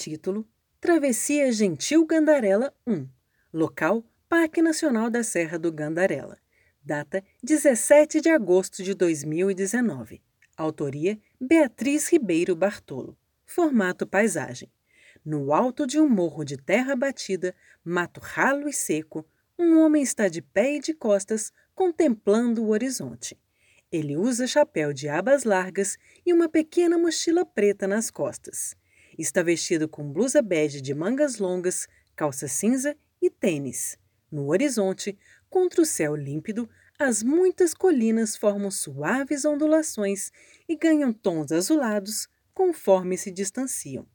Título: Travessia Gentil Gandarela 1. Local: Parque Nacional da Serra do Gandarela. Data: 17 de agosto de 2019. Autoria: Beatriz Ribeiro Bartolo. Formato paisagem. No alto de um morro de terra batida, mato ralo e seco, um homem está de pé e de costas, contemplando o horizonte. Ele usa chapéu de abas largas e uma pequena mochila preta nas costas. Está vestido com blusa bege de mangas longas, calça cinza e tênis. No horizonte, contra o céu límpido, as muitas colinas formam suaves ondulações e ganham tons azulados conforme se distanciam.